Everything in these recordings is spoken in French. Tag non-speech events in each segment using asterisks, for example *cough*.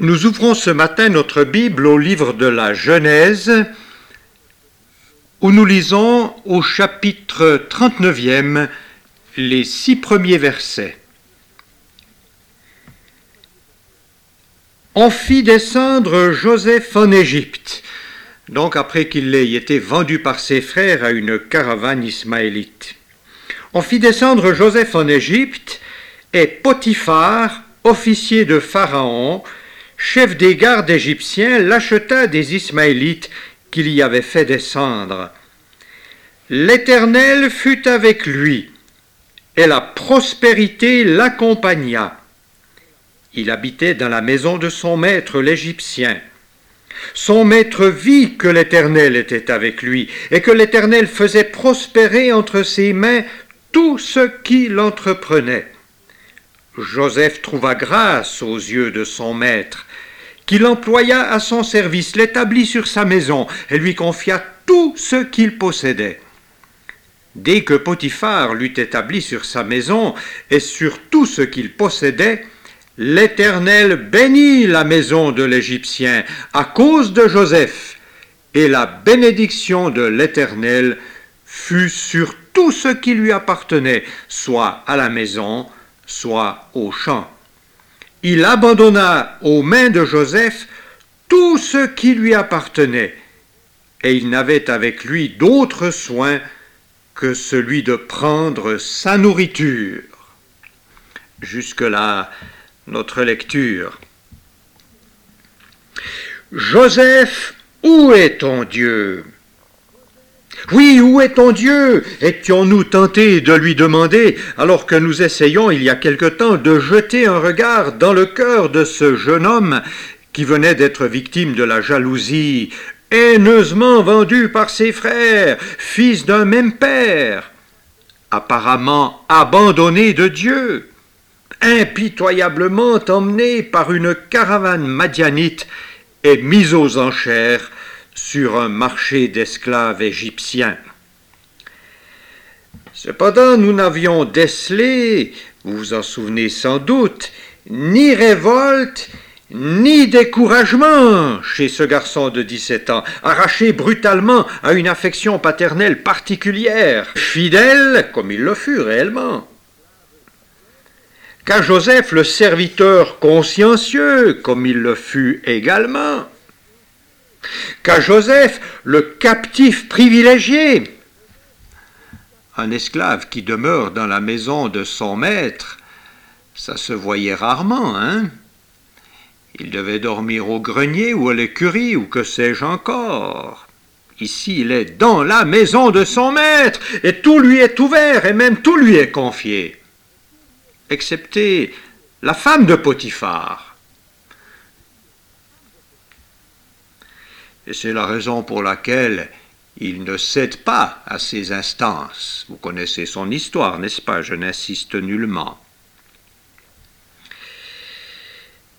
Nous ouvrons ce matin notre Bible au livre de la Genèse, où nous lisons au chapitre 39e les six premiers versets. On fit descendre Joseph en Égypte, donc après qu'il ait été vendu par ses frères à une caravane ismaélite. On fit descendre Joseph en Égypte, et Potiphar, officier de Pharaon, chef des gardes égyptiens, l'acheta des Ismaélites qu'il y avait fait descendre. L'Éternel fut avec lui, et la prospérité l'accompagna. Il habitait dans la maison de son maître l'Égyptien. Son maître vit que l'Éternel était avec lui, et que l'Éternel faisait prospérer entre ses mains tout ce qu'il entreprenait. Joseph trouva grâce aux yeux de son maître, qu'il employa à son service, l'établit sur sa maison et lui confia tout ce qu'il possédait. Dès que Potiphar l'eut établi sur sa maison et sur tout ce qu'il possédait, l'Éternel bénit la maison de l'Égyptien à cause de Joseph, et la bénédiction de l'Éternel fut sur tout ce qui lui appartenait, soit à la maison, soit au champ. Il abandonna aux mains de Joseph tout ce qui lui appartenait, et il n'avait avec lui d'autre soin que celui de prendre sa nourriture. Jusque-là, notre lecture. Joseph, où est ton Dieu? Oui, où est ton Dieu? Étions-nous tentés de lui demander, alors que nous essayons il y a quelque temps de jeter un regard dans le cœur de ce jeune homme qui venait d'être victime de la jalousie, haineusement vendu par ses frères, fils d'un même père, apparemment abandonné de Dieu, impitoyablement emmené par une caravane madianite et mis aux enchères sur un marché d'esclaves égyptiens. Cependant, nous n'avions décelé, vous vous en souvenez sans doute, ni révolte, ni découragement chez ce garçon de 17 ans, arraché brutalement à une affection paternelle particulière, fidèle comme il le fut réellement. Qu'à Joseph le serviteur consciencieux comme il le fut également, qu'à Joseph, le captif privilégié. Un esclave qui demeure dans la maison de son maître, ça se voyait rarement, hein Il devait dormir au grenier ou à l'écurie ou que sais-je encore. Ici, il est dans la maison de son maître, et tout lui est ouvert, et même tout lui est confié, excepté la femme de Potiphar. Et c'est la raison pour laquelle il ne cède pas à ses instances. Vous connaissez son histoire, n'est-ce pas? Je n'insiste nullement.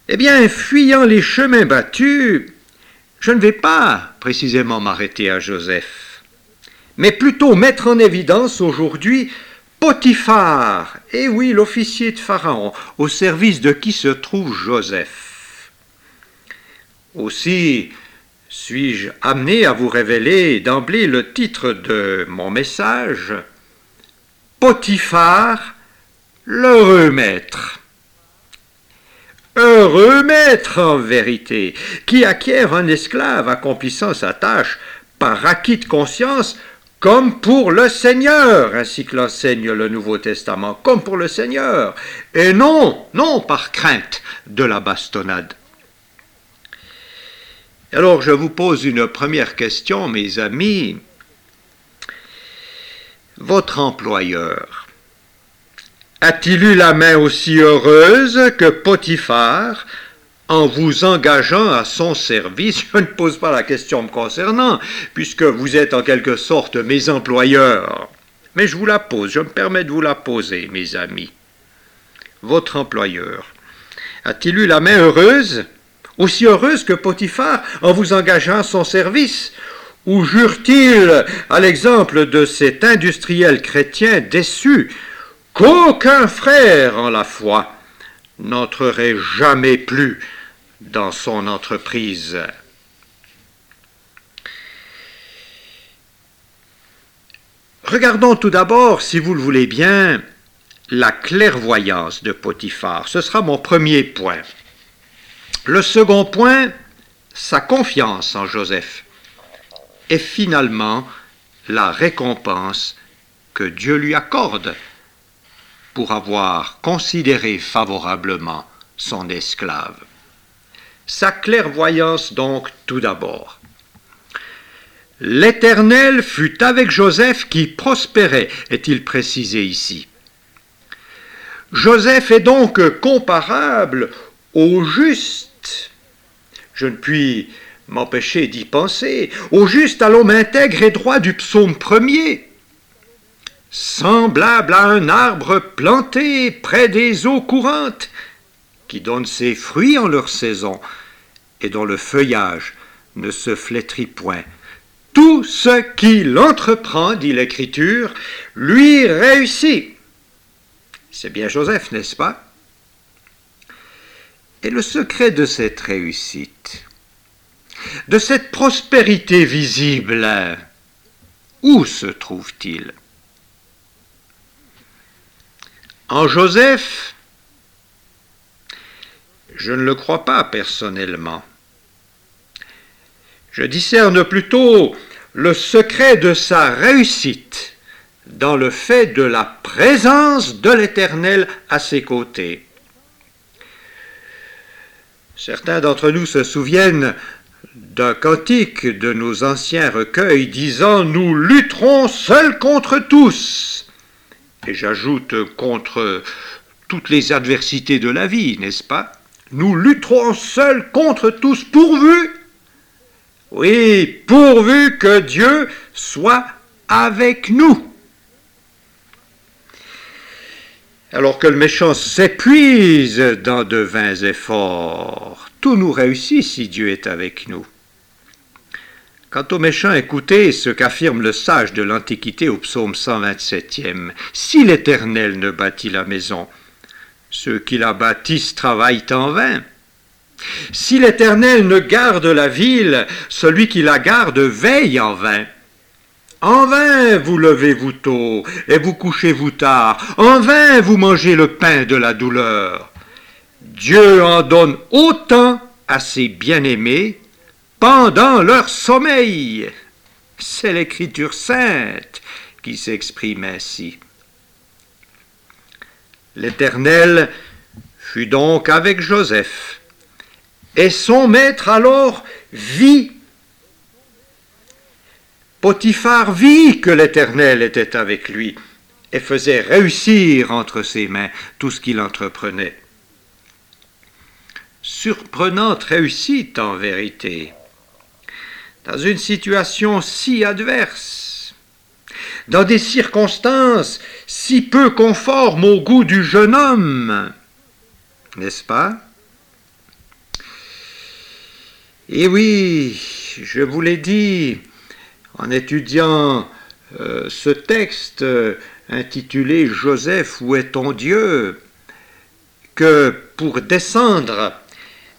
Eh bien, fuyant les chemins battus, je ne vais pas précisément m'arrêter à Joseph, mais plutôt mettre en évidence aujourd'hui Potiphar, et oui, l'officier de Pharaon, au service de qui se trouve Joseph? Aussi, suis-je amené à vous révéler d'emblée le titre de mon message? Potiphar, l'heureux maître. Heureux maître en vérité, qui acquiert un esclave accomplissant sa tâche par acquis de conscience comme pour le Seigneur, ainsi que l'enseigne le Nouveau Testament, comme pour le Seigneur, et non, non par crainte de la bastonnade. Alors je vous pose une première question, mes amis. Votre employeur a-t-il eu la main aussi heureuse que Potiphar en vous engageant à son service? Je ne pose pas la question me concernant, puisque vous êtes en quelque sorte mes employeurs. Mais je vous la pose, je me permets de vous la poser, mes amis. Votre employeur a-t-il eu la main heureuse aussi heureuse que Potiphar en vous engageant son service Ou jure-t-il, à l'exemple de cet industriel chrétien déçu, qu'aucun frère en la foi n'entrerait jamais plus dans son entreprise? Regardons tout d'abord, si vous le voulez bien, la clairvoyance de Potiphar. Ce sera mon premier point. Le second point, sa confiance en Joseph. Et finalement, la récompense que Dieu lui accorde pour avoir considéré favorablement son esclave. Sa clairvoyance donc tout d'abord. L'Éternel fut avec Joseph qui prospérait, est-il précisé ici. Joseph est donc comparable au juste. Je ne puis m'empêcher d'y penser, au juste à l'homme intègre et droit du psaume premier, semblable à un arbre planté près des eaux courantes, qui donne ses fruits en leur saison, et dont le feuillage ne se flétrit point. Tout ce qu'il entreprend, dit l'Écriture, lui réussit. C'est bien Joseph, n'est-ce pas? Et le secret de cette réussite, de cette prospérité visible, où se trouve-t-il? En Joseph, je ne le crois pas personnellement. Je discerne plutôt le secret de sa réussite dans le fait de la présence de l'Éternel à ses côtés. Certains d'entre nous se souviennent d'un cantique de nos anciens recueils disant Nous lutterons seuls contre tous. Et j'ajoute contre toutes les adversités de la vie, n'est-ce pas Nous lutterons seuls contre tous pourvu oui, pourvu que Dieu soit avec nous. Alors que le méchant s'épuise dans de vains efforts, tout nous réussit si Dieu est avec nous. Quant au méchant, écoutez ce qu'affirme le sage de l'Antiquité au psaume 127e. Si l'Éternel ne bâtit la maison, ceux qui la bâtissent travaillent en vain. Si l'Éternel ne garde la ville, celui qui la garde veille en vain. En vain vous levez-vous tôt et vous couchez-vous tard. En vain vous mangez le pain de la douleur. Dieu en donne autant à ses bien-aimés pendant leur sommeil. C'est l'Écriture sainte qui s'exprime ainsi. L'Éternel fut donc avec Joseph et son maître alors vit. Potiphar vit que l'Éternel était avec lui et faisait réussir entre ses mains tout ce qu'il entreprenait. Surprenante réussite en vérité, dans une situation si adverse, dans des circonstances si peu conformes au goût du jeune homme, n'est-ce pas? Et oui, je vous l'ai dit en étudiant euh, ce texte euh, intitulé Joseph, où est ton Dieu que pour descendre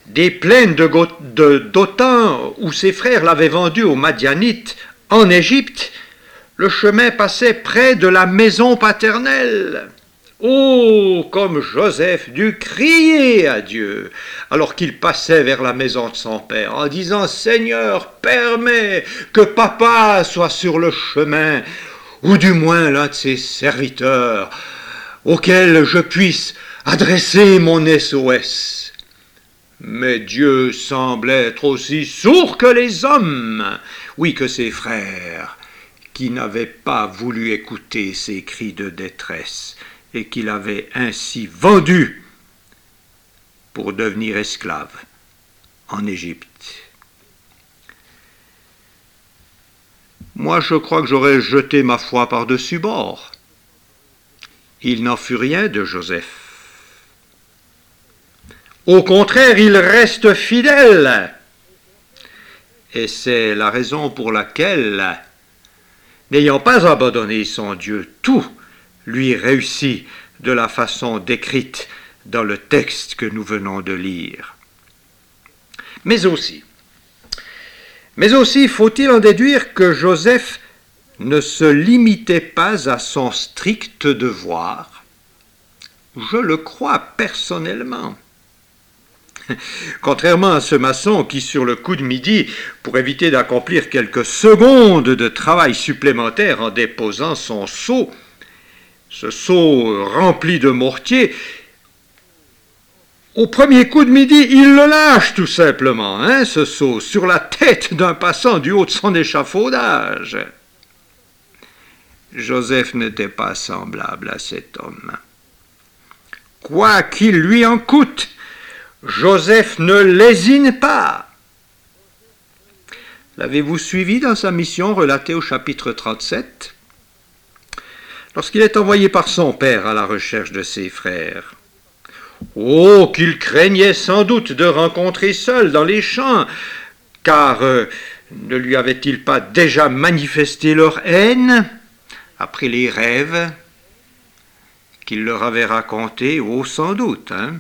des plaines de d'Othan où ses frères l'avaient vendu aux Madianites en Égypte, le chemin passait près de la maison paternelle. Oh, comme Joseph dut crier à Dieu alors qu'il passait vers la maison de son père en disant Seigneur, permets que papa soit sur le chemin, ou du moins l'un de ses serviteurs, auquel je puisse adresser mon SOS. Mais Dieu semble être aussi sourd que les hommes, oui que ses frères, qui n'avaient pas voulu écouter ses cris de détresse et qu'il avait ainsi vendu pour devenir esclave en Égypte. Moi, je crois que j'aurais jeté ma foi par-dessus bord. Il n'en fut rien de Joseph. Au contraire, il reste fidèle. Et c'est la raison pour laquelle, n'ayant pas abandonné son Dieu, tout lui réussit de la façon décrite dans le texte que nous venons de lire. Mais aussi, mais aussi faut-il en déduire que Joseph ne se limitait pas à son strict devoir. Je le crois personnellement. *laughs* Contrairement à ce maçon qui, sur le coup de midi, pour éviter d'accomplir quelques secondes de travail supplémentaire en déposant son seau, ce seau rempli de mortier, au premier coup de midi, il le lâche tout simplement, hein, ce seau, sur la tête d'un passant du haut de son échafaudage. Joseph n'était pas semblable à cet homme. Quoi qu'il lui en coûte, Joseph ne lésine pas. L'avez-vous suivi dans sa mission relatée au chapitre 37 Lorsqu'il est envoyé par son père à la recherche de ses frères. Oh, qu'il craignait sans doute de rencontrer seul dans les champs, car euh, ne lui avait-il pas déjà manifesté leur haine après les rêves qu'il leur avait racontés? Oh, sans doute, hein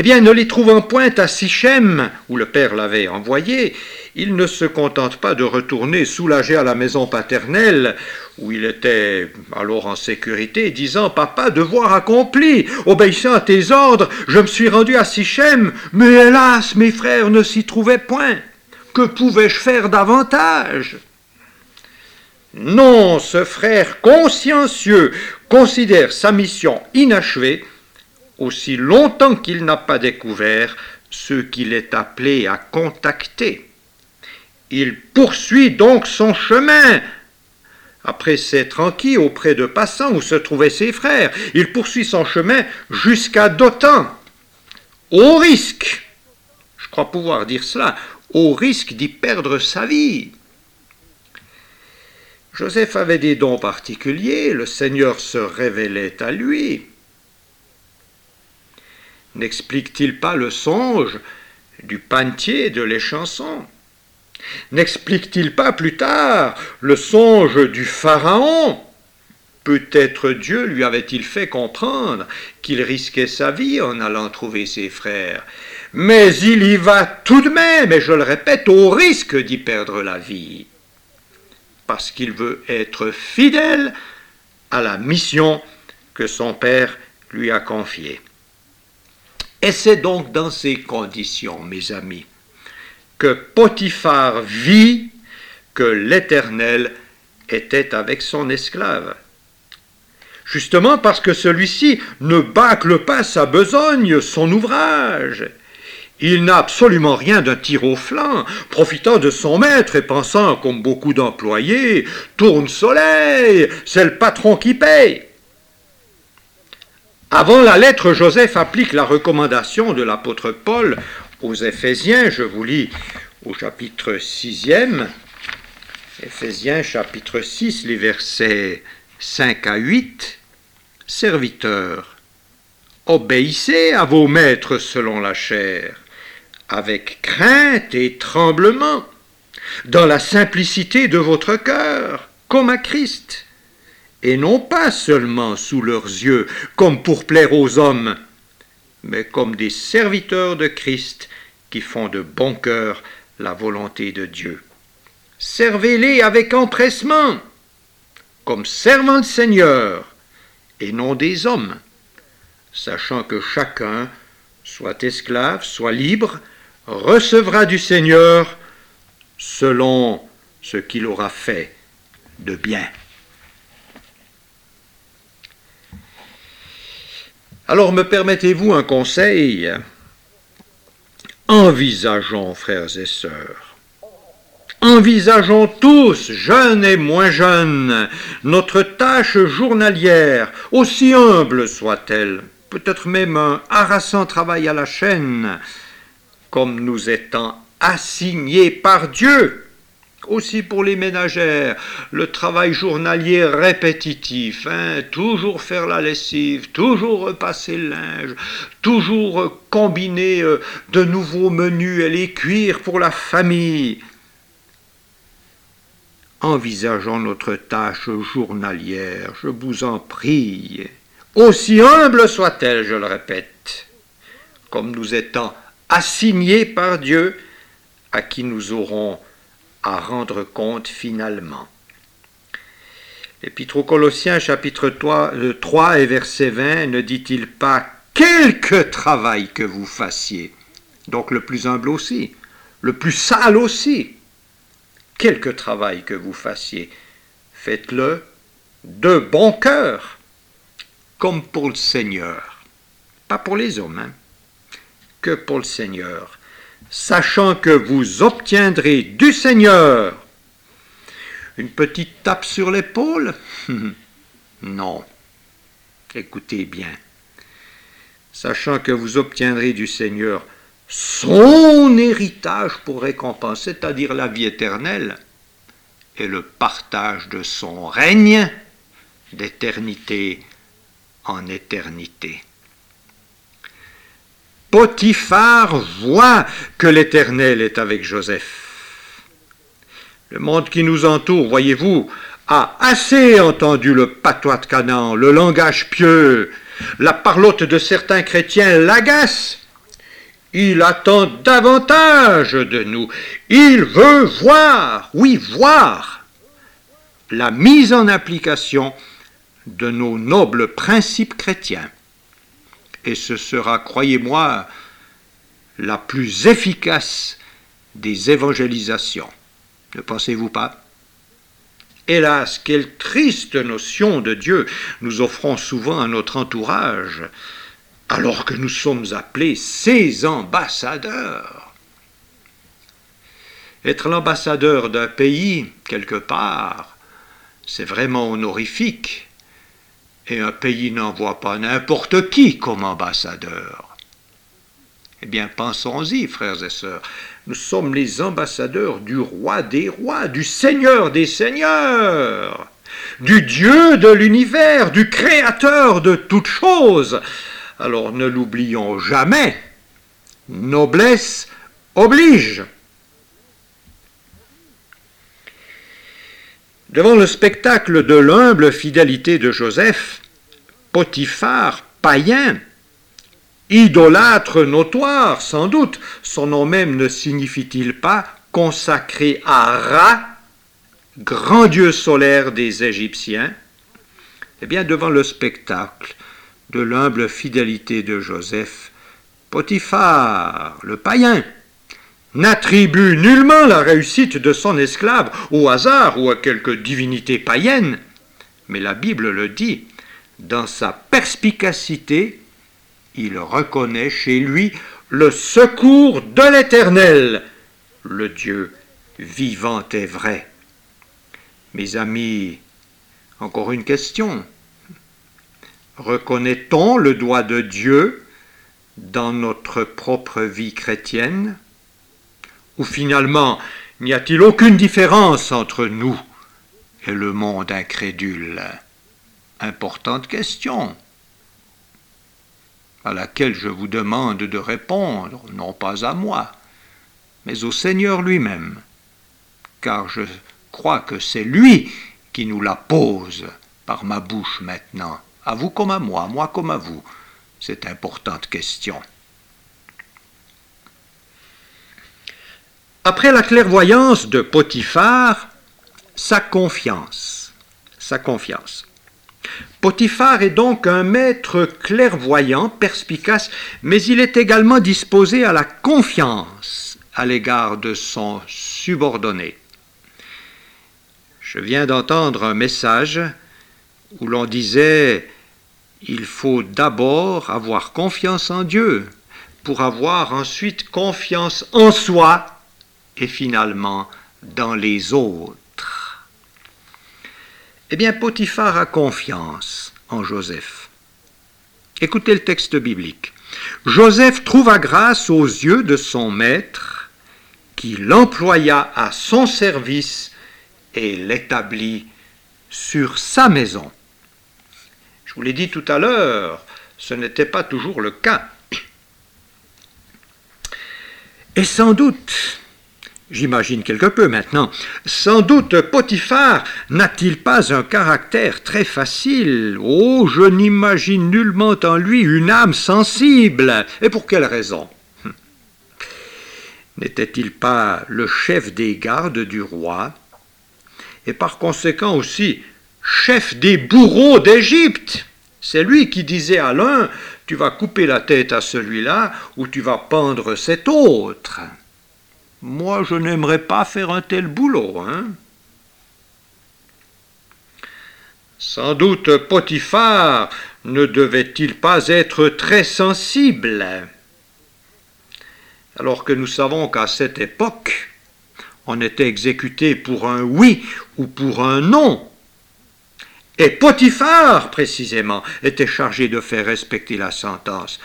eh bien, ne les trouvant point à Sichem, où le père l'avait envoyé, il ne se contente pas de retourner soulagé à la maison paternelle, où il était alors en sécurité, disant Papa, devoir accompli, obéissant à tes ordres, je me suis rendu à Sichem, mais hélas, mes frères ne s'y trouvaient point. Que pouvais-je faire davantage? Non, ce frère consciencieux considère sa mission inachevée aussi longtemps qu'il n'a pas découvert ce qu'il est appelé à contacter. Il poursuit donc son chemin. Après s'être enquis auprès de passants où se trouvaient ses frères, il poursuit son chemin jusqu'à Dotan, au risque, je crois pouvoir dire cela, au risque d'y perdre sa vie. Joseph avait des dons particuliers, le Seigneur se révélait à lui. N'explique-t-il pas le songe du pantier de l'échanson N'explique-t-il pas plus tard le songe du Pharaon? Peut-être Dieu lui avait-il fait comprendre qu'il risquait sa vie en allant trouver ses frères. Mais il y va tout de même, et je le répète, au risque d'y perdre la vie, parce qu'il veut être fidèle à la mission que son Père lui a confiée. Et c'est donc dans ces conditions, mes amis, que Potiphar vit que l'Éternel était avec son esclave. Justement parce que celui-ci ne bâcle pas sa besogne, son ouvrage. Il n'a absolument rien d'un tir au flanc, profitant de son maître et pensant, comme beaucoup d'employés, tourne soleil, c'est le patron qui paye. Avant la lettre, Joseph applique la recommandation de l'apôtre Paul aux Éphésiens. Je vous lis au chapitre 6e, Éphésiens chapitre 6, les versets 5 à 8. Serviteurs, obéissez à vos maîtres selon la chair, avec crainte et tremblement, dans la simplicité de votre cœur, comme à Christ et non pas seulement sous leurs yeux, comme pour plaire aux hommes, mais comme des serviteurs de Christ qui font de bon cœur la volonté de Dieu. Servez-les avec empressement, comme servants de Seigneur, et non des hommes, sachant que chacun, soit esclave, soit libre, recevra du Seigneur selon ce qu'il aura fait de bien. Alors me permettez-vous un conseil? Envisageons, frères et sœurs, envisageons tous, jeunes et moins jeunes, notre tâche journalière, aussi humble soit-elle, peut-être même un harassant travail à la chaîne, comme nous étant assignés par Dieu aussi pour les ménagères, le travail journalier répétitif, hein, toujours faire la lessive, toujours repasser le linge, toujours combiner euh, de nouveaux menus et les cuire pour la famille. Envisageons notre tâche journalière, je vous en prie, aussi humble soit-elle, je le répète, comme nous étant assigné par Dieu, à qui nous aurons à rendre compte finalement. L'Épître aux Colossiens chapitre 3, 3 euh, et verset 20 ne dit-il pas quelque travail que vous fassiez, donc le plus humble aussi, le plus sale aussi, quelque travail que vous fassiez, faites-le de bon cœur, comme pour le Seigneur, pas pour les hommes, hein, que pour le Seigneur, sachant que vous obtiendrez du Seigneur une petite tape sur l'épaule? *laughs* Non. Écoutez bien. Sachant que vous obtiendrez du Seigneur son héritage pour récompense, c'est-à-dire la vie éternelle, et le partage de son règne d'éternité en éternité. Potiphar voit que l'Éternel est avec Joseph. Le monde qui nous entoure, voyez-vous, a assez entendu le patois de Canaan, le langage pieux, la parlotte de certains chrétiens l'agace. Il attend davantage de nous. Il veut voir, oui, voir la mise en application de nos nobles principes chrétiens. Et ce sera, croyez-moi, la plus efficace des évangélisations. Ne pensez-vous pas? Hélas, quelle triste notion de Dieu nous offrons souvent à notre entourage, alors que nous sommes appelés ses ambassadeurs. Être l'ambassadeur d'un pays, quelque part, c'est vraiment honorifique, et un pays n'envoie pas n'importe qui comme ambassadeur. Eh bien, pensons-y, frères et sœurs. Nous sommes les ambassadeurs du roi des rois, du seigneur des seigneurs, du Dieu de l'univers, du créateur de toutes choses. Alors ne l'oublions jamais. Noblesse oblige. Devant le spectacle de l'humble fidélité de Joseph, Potiphar, païen, idolâtre notoire, sans doute, son nom même ne signifie-t-il pas consacré à Ra, grand dieu solaire des Égyptiens? Eh bien, devant le spectacle de l'humble fidélité de Joseph, Potiphar, le païen, n'attribue nullement la réussite de son esclave au hasard ou à quelque divinité païenne, mais la Bible le dit, dans sa perspicacité, il reconnaît chez lui le secours de l'Éternel, le Dieu vivant et vrai. Mes amis, encore une question. Reconnaît-on le doigt de Dieu dans notre propre vie chrétienne? Ou finalement, n'y a-t-il aucune différence entre nous et le monde incrédule? Importante question à laquelle je vous demande de répondre, non pas à moi, mais au Seigneur lui-même, car je crois que c'est lui qui nous la pose par ma bouche maintenant, à vous comme à moi, moi comme à vous, cette importante question. Après la clairvoyance de Potiphar, sa confiance, sa confiance. Potiphar est donc un maître clairvoyant, perspicace, mais il est également disposé à la confiance à l'égard de son subordonné. Je viens d'entendre un message où l'on disait il faut d'abord avoir confiance en Dieu pour avoir ensuite confiance en soi et finalement dans les autres. Eh bien, Potiphar a confiance en Joseph. Écoutez le texte biblique. Joseph trouva grâce aux yeux de son maître, qui l'employa à son service et l'établit sur sa maison. Je vous l'ai dit tout à l'heure, ce n'était pas toujours le cas. Et sans doute, J'imagine quelque peu maintenant. Sans doute Potiphar n'a-t-il pas un caractère très facile Oh, je n'imagine nullement en lui une âme sensible. Et pour quelle raison? Hum. N'était-il pas le chef des gardes du roi? Et par conséquent aussi chef des bourreaux d'Égypte C'est lui qui disait à l'un, tu vas couper la tête à celui-là ou tu vas pendre cet autre. Moi, je n'aimerais pas faire un tel boulot, hein Sans doute Potiphar ne devait-il pas être très sensible alors que nous savons qu'à cette époque, on était exécuté pour un oui ou pour un non. Et Potiphar, précisément, était chargé de faire respecter la sentence.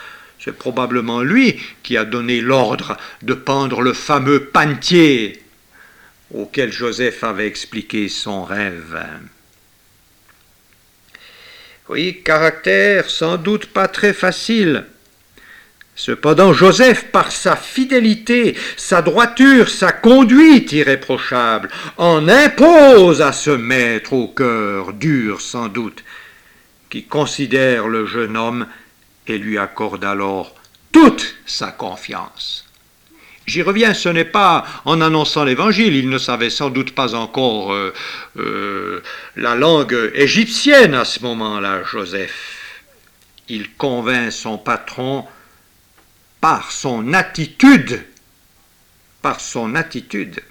C'est probablement lui qui a donné l'ordre de pendre le fameux pantier auquel Joseph avait expliqué son rêve. Oui, caractère sans doute pas très facile. Cependant, Joseph, par sa fidélité, sa droiture, sa conduite irréprochable, en impose à ce maître au cœur dur sans doute, qui considère le jeune homme et lui accorde alors toute sa confiance. J'y reviens, ce n'est pas en annonçant l'Évangile, il ne savait sans doute pas encore euh, euh, la langue égyptienne à ce moment-là, Joseph. Il convainc son patron par son attitude, par son attitude.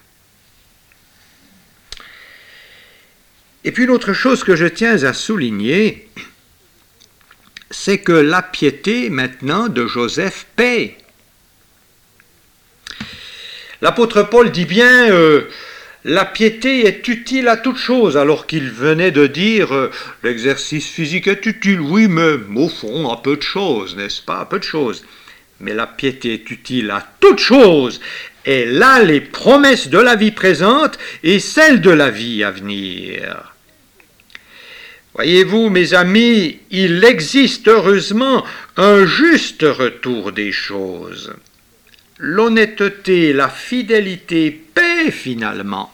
Et puis l'autre chose que je tiens à souligner, c'est que la piété maintenant de Joseph paie. L'apôtre Paul dit bien euh, la piété est utile à toute chose, alors qu'il venait de dire euh, l'exercice physique est utile, oui, mais au fond, à peu de choses, n'est-ce pas, à peu de choses. Mais la piété est utile à toute chose, et là les promesses de la vie présente et celles de la vie à venir. Voyez-vous, mes amis, il existe heureusement un juste retour des choses l'honnêteté, la fidélité paient finalement.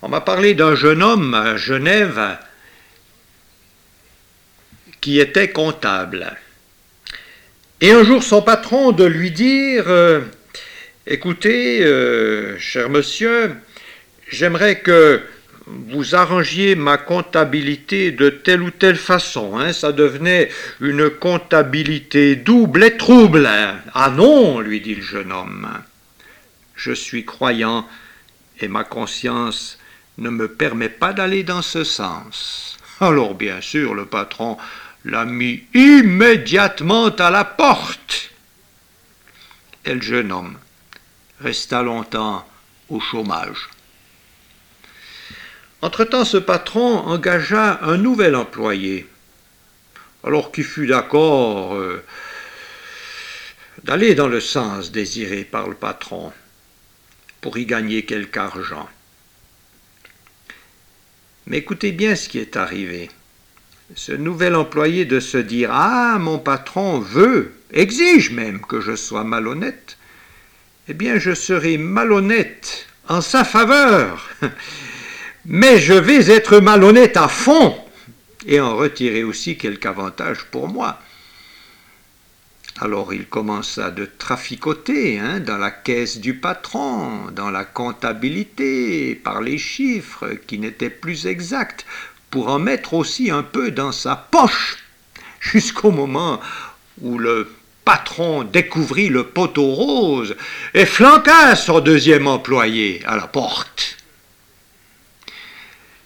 On m'a parlé d'un jeune homme à Genève qui était comptable. Et un jour son patron de lui dire euh, Écoutez, euh, cher monsieur, j'aimerais que vous arrangiez ma comptabilité de telle ou telle façon. Hein, ça devenait une comptabilité double et trouble. Ah non, lui dit le jeune homme. Je suis croyant et ma conscience ne me permet pas d'aller dans ce sens. Alors bien sûr, le patron l'a mis immédiatement à la porte. Et le jeune homme resta longtemps au chômage. Entre-temps, ce patron engagea un nouvel employé, alors qu'il fut d'accord euh, d'aller dans le sens désiré par le patron pour y gagner quelque argent. Mais écoutez bien ce qui est arrivé. Ce nouvel employé de se dire Ah, mon patron veut, exige même que je sois malhonnête, eh bien je serai malhonnête en sa faveur mais je vais être malhonnête à fond et en retirer aussi quelque avantage pour moi. Alors il commença de traficoter hein, dans la caisse du patron, dans la comptabilité, par les chiffres qui n'étaient plus exacts, pour en mettre aussi un peu dans sa poche, jusqu'au moment où le patron découvrit le poteau rose et flanqua son deuxième employé à la porte.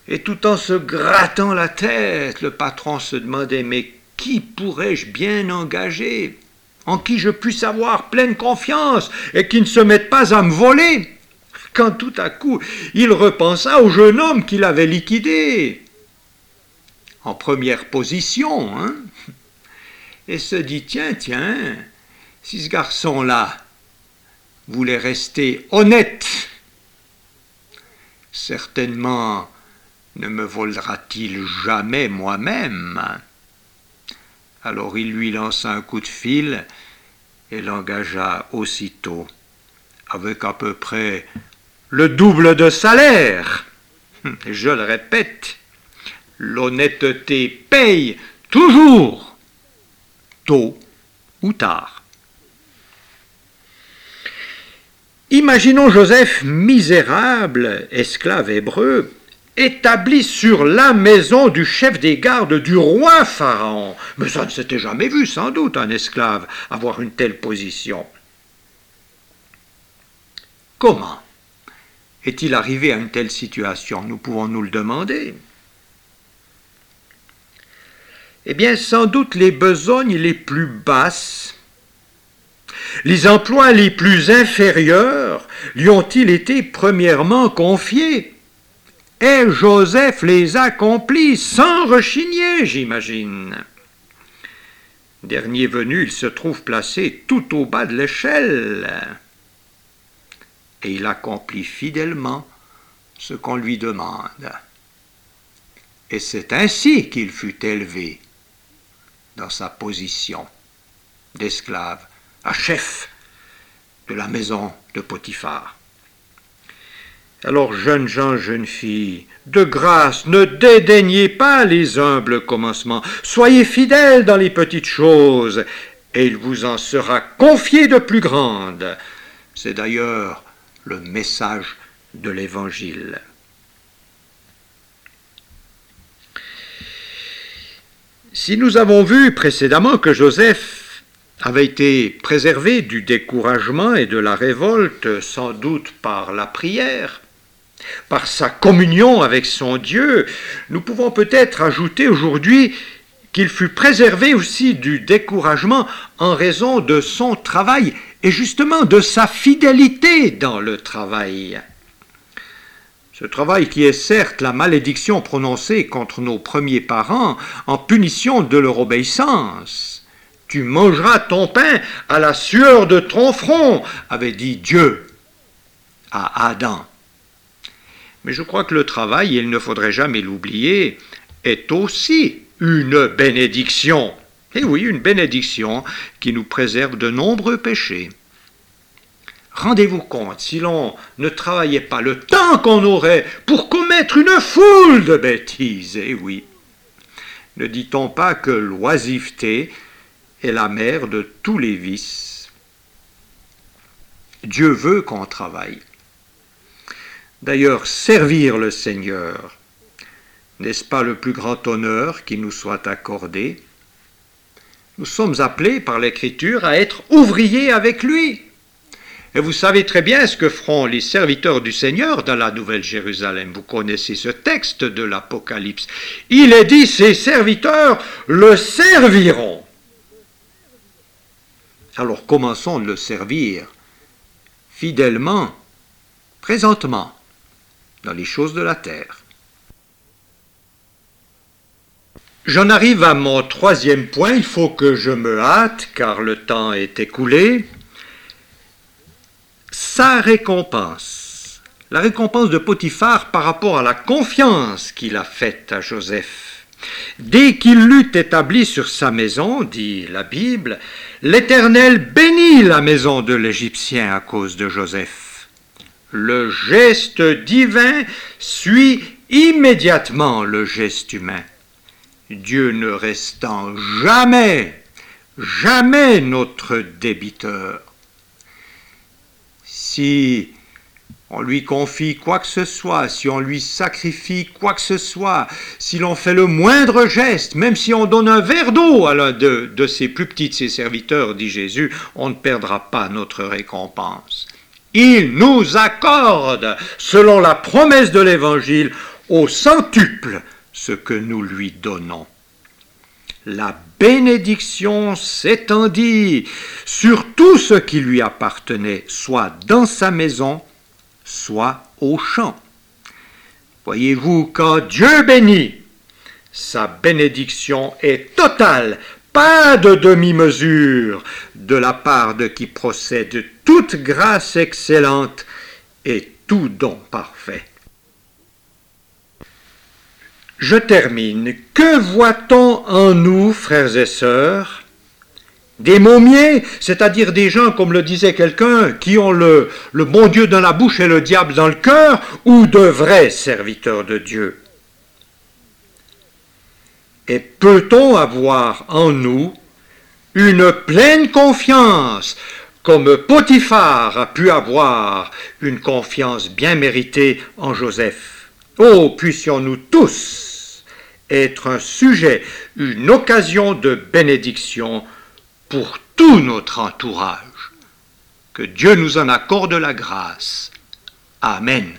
Et tout en se grattant la tête, le patron se demandait Mais qui pourrais-je bien engager En qui je puisse avoir pleine confiance et qui ne se mette pas à me voler? Quand tout à coup il repensa au jeune homme qu'il avait liquidé, en première position, hein. Et se dit Tiens, tiens, si ce garçon-là voulait rester honnête, certainement ne me volera-t-il jamais moi-même? Alors il lui lança un coup de fil et l'engagea aussitôt, avec à peu près le double de salaire. *laughs* Je le répète, l'honnêteté paye toujours, tôt ou tard. Imaginons Joseph misérable, esclave hébreu, établi sur la maison du chef des gardes du roi Pharaon. Mais ça ne s'était jamais vu, sans doute, un esclave avoir une telle position. Comment est-il arrivé à une telle situation? Nous pouvons nous le demander. Eh bien, sans doute les besognes les plus basses, les emplois les plus inférieurs lui ont-ils été premièrement confiés Et Joseph les accomplit sans rechigner, j'imagine. Dernier venu, il se trouve placé tout au bas de l'échelle. Et il accomplit fidèlement ce qu'on lui demande. Et c'est ainsi qu'il fut élevé dans sa position d'esclave, à chef de la maison de Potiphar. Alors, jeunes gens, jeunes filles, de grâce, ne dédaignez pas les humbles commencements, soyez fidèles dans les petites choses, et il vous en sera confié de plus grandes. C'est d'ailleurs le message de l'Évangile. Si nous avons vu précédemment que Joseph avait été préservé du découragement et de la révolte, sans doute par la prière, par sa communion avec son Dieu, nous pouvons peut-être ajouter aujourd'hui qu'il fut préservé aussi du découragement en raison de son travail et justement de sa fidélité dans le travail. Ce travail qui est certes la malédiction prononcée contre nos premiers parents en punition de leur obéissance. Tu mangeras ton pain à la sueur de ton front, avait dit Dieu à Adam. Mais je crois que le travail, il ne faudrait jamais l'oublier, est aussi une bénédiction. Et oui, une bénédiction qui nous préserve de nombreux péchés. Rendez-vous compte, si l'on ne travaillait pas le temps qu'on aurait pour commettre une foule de bêtises, eh oui. Ne dit-on pas que l'oisiveté est la mère de tous les vices? Dieu veut qu'on travaille. D'ailleurs, servir le Seigneur, n'est-ce pas le plus grand honneur qui nous soit accordé? Nous sommes appelés par l'Écriture à être ouvriers avec lui. Et vous savez très bien ce que feront les serviteurs du Seigneur dans la Nouvelle Jérusalem. Vous connaissez ce texte de l'Apocalypse. Il est dit, ses serviteurs le serviront. Alors commençons de le servir fidèlement, présentement, les choses de la terre. J'en arrive à mon troisième point, il faut que je me hâte car le temps est écoulé sa récompense. La récompense de Potiphar par rapport à la confiance qu'il a faite à Joseph. Dès qu'il l'eut établi sur sa maison, dit la Bible, l'Éternel bénit la maison de l'Égyptien à cause de Joseph. Le geste divin suit immédiatement le geste humain. Dieu ne restant jamais, jamais notre débiteur si on lui confie quoi que ce soit, si on lui sacrifie quoi que ce soit, si l'on fait le moindre geste, même si on donne un verre d'eau à l'un de, ses plus petits de ses serviteurs, dit Jésus, on ne perdra pas notre récompense. Il nous accorde, selon la promesse de l'Évangile, au centuple ce que nous lui donnons la bénédiction s'étendit sur tout ce qui lui appartenait, soit dans sa maison, soit au champ. Voyez-vous, quand Dieu bénit, sa bénédiction est totale, pas de demi-mesure, de la part de qui procède toute grâce excellente et tout don parfait. Je termine. Que voit-on en nous, frères et sœurs? Des momiers, c'est-à-dire des gens, comme le disait quelqu'un, qui ont le, le bon Dieu dans la bouche et le diable dans le cœur, ou de vrais serviteurs de Dieu? Et peut-on avoir en nous une pleine confiance comme Potiphar a pu avoir une confiance bien méritée en Joseph? Oh, puissions-nous tous être un sujet, une occasion de bénédiction pour tout notre entourage. Que Dieu nous en accorde la grâce. Amen.